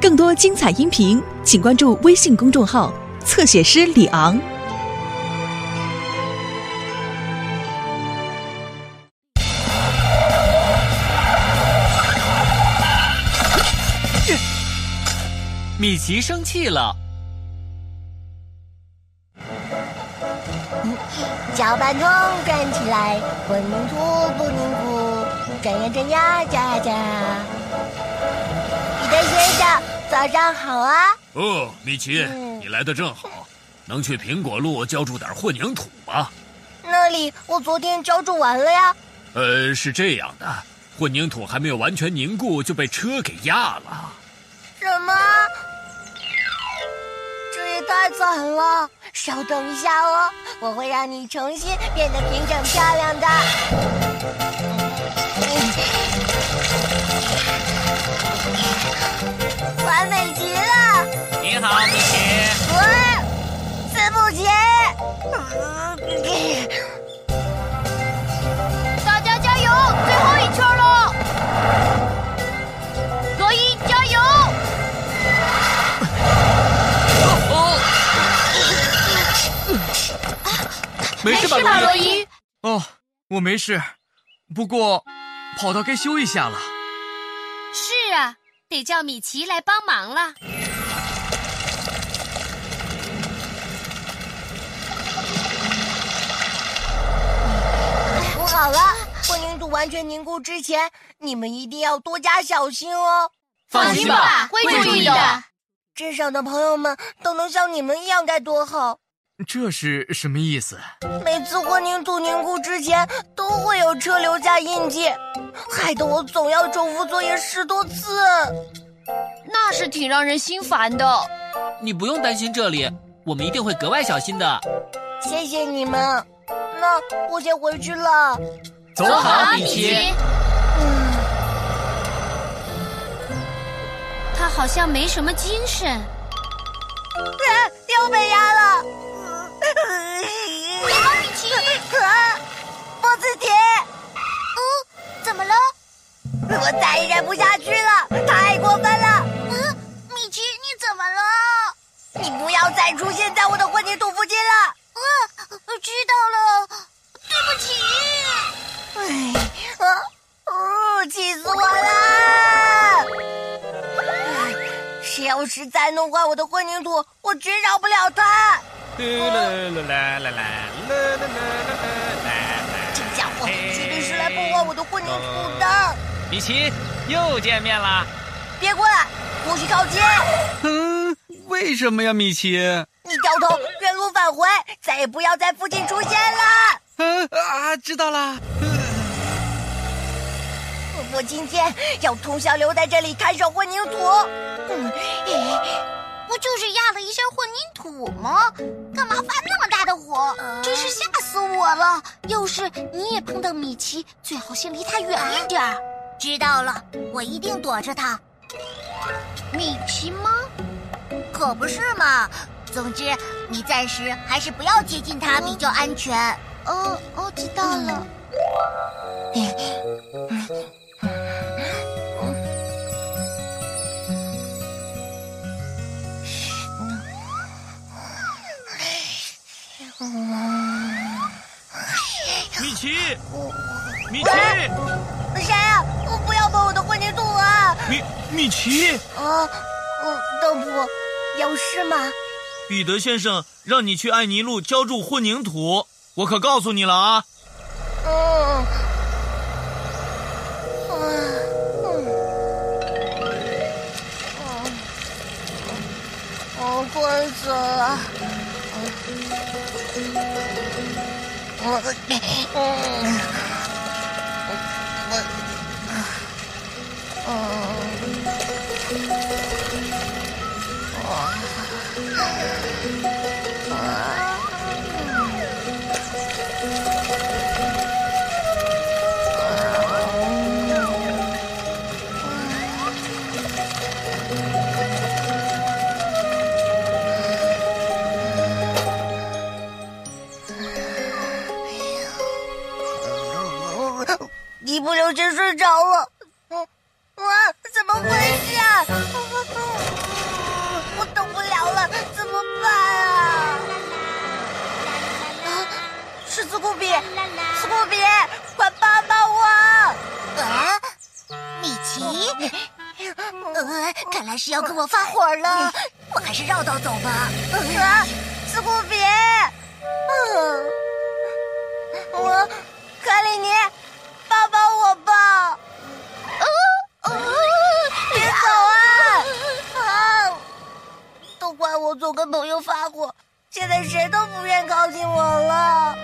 更多精彩音频，请关注微信公众号“侧写师李昂”。米奇生气了，搅拌桶转起来，混凝土不凝固，转呀转呀，加呀加早上好啊！哦，米奇，嗯你来的正好，能去苹果路浇筑点混凝土吗？那里我昨天浇筑完了呀。呃，是这样的，混凝土还没有完全凝固就被车给压了。什么？这也太惨了！稍等一下哦，我会让你重新变得平整漂亮的。你好，米奇。喂，四不起，大家加油！最后一圈了，罗伊加油！没事吧，吧，罗伊？罗伊？哦，我没事，不过跑道该修一下了。是啊，得叫米奇来帮忙了。好了，混凝土完全凝固之前，你们一定要多加小心哦。放心吧，会注意的。镇上的朋友们都能像你们一样，该多好！这是什么意思？每次混凝土凝固之前，都会有车留下印记，害得我总要重复作业十多次。那是挺让人心烦的。你不用担心这里，我们一定会格外小心的。谢谢你们，那我先回去了。走走好，米奇。嗯，他好像没什么精神。啊又被压了。你好，米奇。啊，波斯提。嗯，怎么了？我再也忍不下去了，太过分了。嗯，米奇，你怎么了？你不要再出现在我的混凝土附近了。嗯，知道了，对不起。哎，啊，哦，气死我了！谁要是再弄坏我的混凝土，我绝饶不了他。啦啦啦啦啦啦啦这家伙绝对是来破坏我的混凝土的！米奇，又见面了！别过来，不许靠近！嗯，为什么呀，米奇？你掉头原路返回，再也不要在附近出现了！嗯啊，知道了。我今天要通宵留在这里看守混凝土。嗯，不就是压了一下混凝土吗？干嘛发那么大的火？真是吓死我了！要是你也碰到米奇，最好先离他远一点儿。知道了，我一定躲着他。米奇吗？可不是嘛。总之，你暂时还是不要接近他比较安全。哦哦，知道了。米奇，米奇，谁呀、我不要碰我的混凝土啊！米米奇，啊，嗯，邓普，有事吗？彼得先生让你去艾尼路浇筑混凝土，我可告诉你了啊。嗯，嗯，嗯，我困死了。我，嗯，一不留神睡着了。嗯，啊，怎么回事？我等不了了，怎么办啊？是斯库比，斯库比，快帮帮我！啊，米奇，呃，看来是要跟我发火了，我还是绕道走吧。啊，库比，嗯，我，卡里尼，帮帮我吧。我总跟朋友发火，现在谁都不愿靠近我了。啊，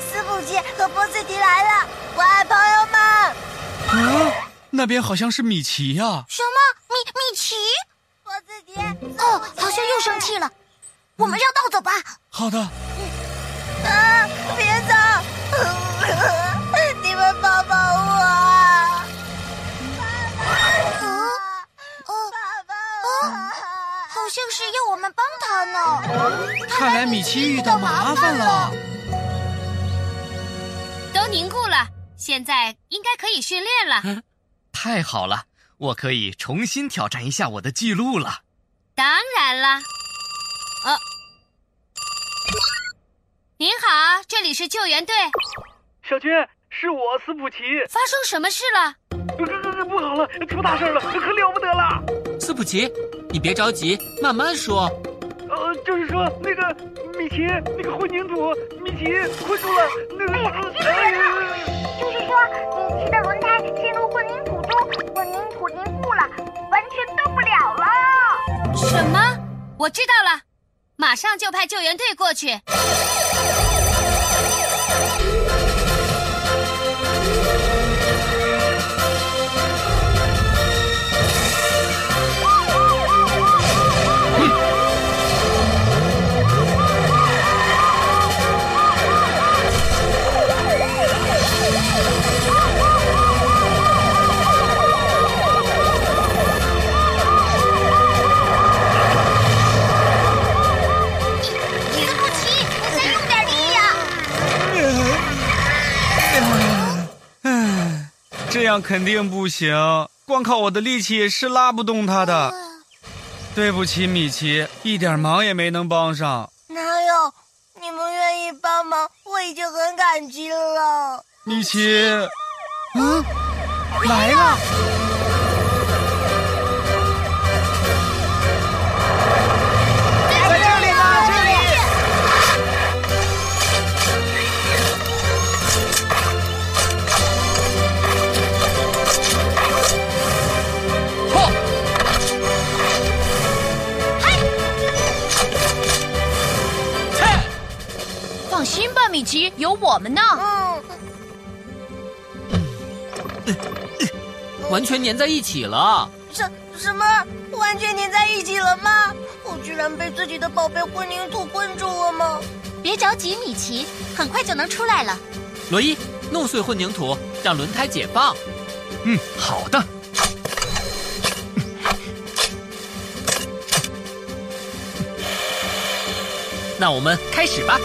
斯普奇和波斯迪来了，我爱朋友们。啊，那边好像是米奇呀、什么？米米奇？波斯迪，哦，好像又生气了。我们绕道走吧。好的，啊，别走！你们帮帮我啊！嗯，哦，爸爸，好像是要我们帮他呢。看来米奇遇到麻烦了。都凝固了，现在应该可以训练了。太好了，我可以重新挑战一下我的记录了。当然了。呃，您好，这里是救援队，小军，是我斯普奇。发生什么事了？呃，不好了，出大事了，可了不得了！斯普奇，你别着急，慢慢说。呃，就是说那个米奇，那个混凝土，米奇困住了。那个，哎呀，记人了！就是说，米奇的轮胎陷入混凝土中，混凝土凝固了，完全动不了了。什么？我知道了，马上就派救援队过去。这样肯定不行，光靠我的力气是拉不动他的。对不起，米奇，一点忙也没能帮上。哪有？你们愿意帮忙，我已经很感激了。米奇，嗯，来了。我们呢。嗯，完全粘在一起了。什什么？完全粘在一起了吗？我居然被自己的宝贝混凝土困住了吗？别着急，米奇，很快就能出来了。罗伊，弄碎混凝土，让轮胎解放。嗯，好的。那我们开始吧。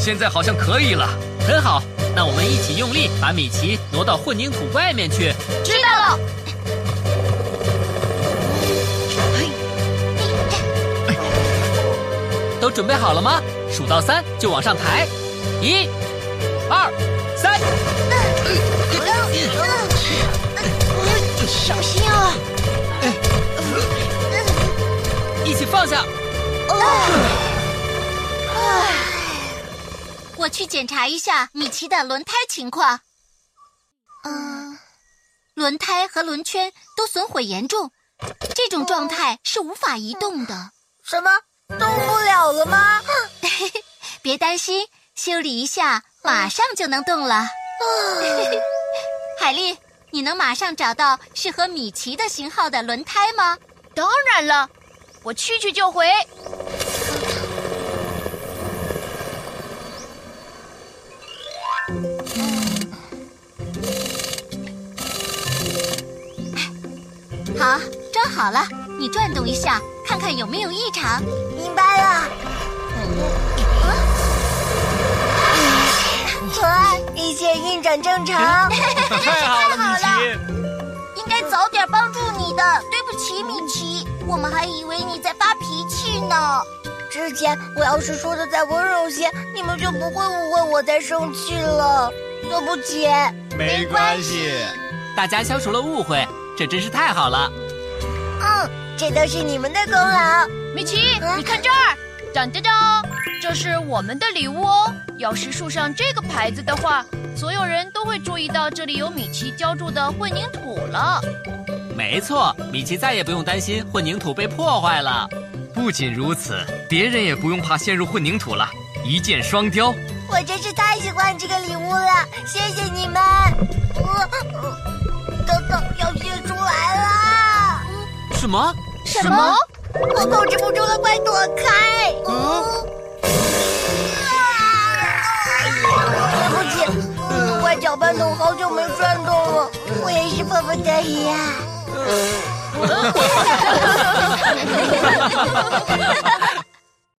现在好像可以了。很好，那我们一起用力把米奇挪到混凝土外面去。知道了。都准备好了吗？数到三就往上抬，一、二、三。小心啊！一起放下。我去检查一下米奇的轮胎情况。嗯，轮胎和轮圈都损毁严重，这种状态是无法移动的。什么？动不了了吗？别担心，修理一下，马上就能动了。海丽，你能马上找到适合米奇的型号的轮胎吗？当然了，我去去就回。好，装好了，你转动一下，看看有没有异常。明白了。啊，一切运转正常。太好了，米奇！应该早点帮助你的。对不起，米奇，我们还以为你在发脾气呢。之前我要是说的再温柔些，你们就不会误会我在生气了。对不起，没关系，大家消除了误会，这真是太好了。嗯，这都是你们的功劳。米奇，你看这儿，当当当，这是我们的礼物哦。要是树上这个牌子的话，所有人都会注意到这里有米奇浇筑的混凝土了。没错，米奇再也不用担心混凝土被破坏了。不仅如此，别人也不用怕陷入混凝土了，一箭双雕。我真是太喜欢这个礼物了，谢谢你们。等等，要泄出来了！什么？什么？我控制不住了，快躲开！嗯，对不起，怪搅拌桶好久没转动了，我也是迫不得已呀。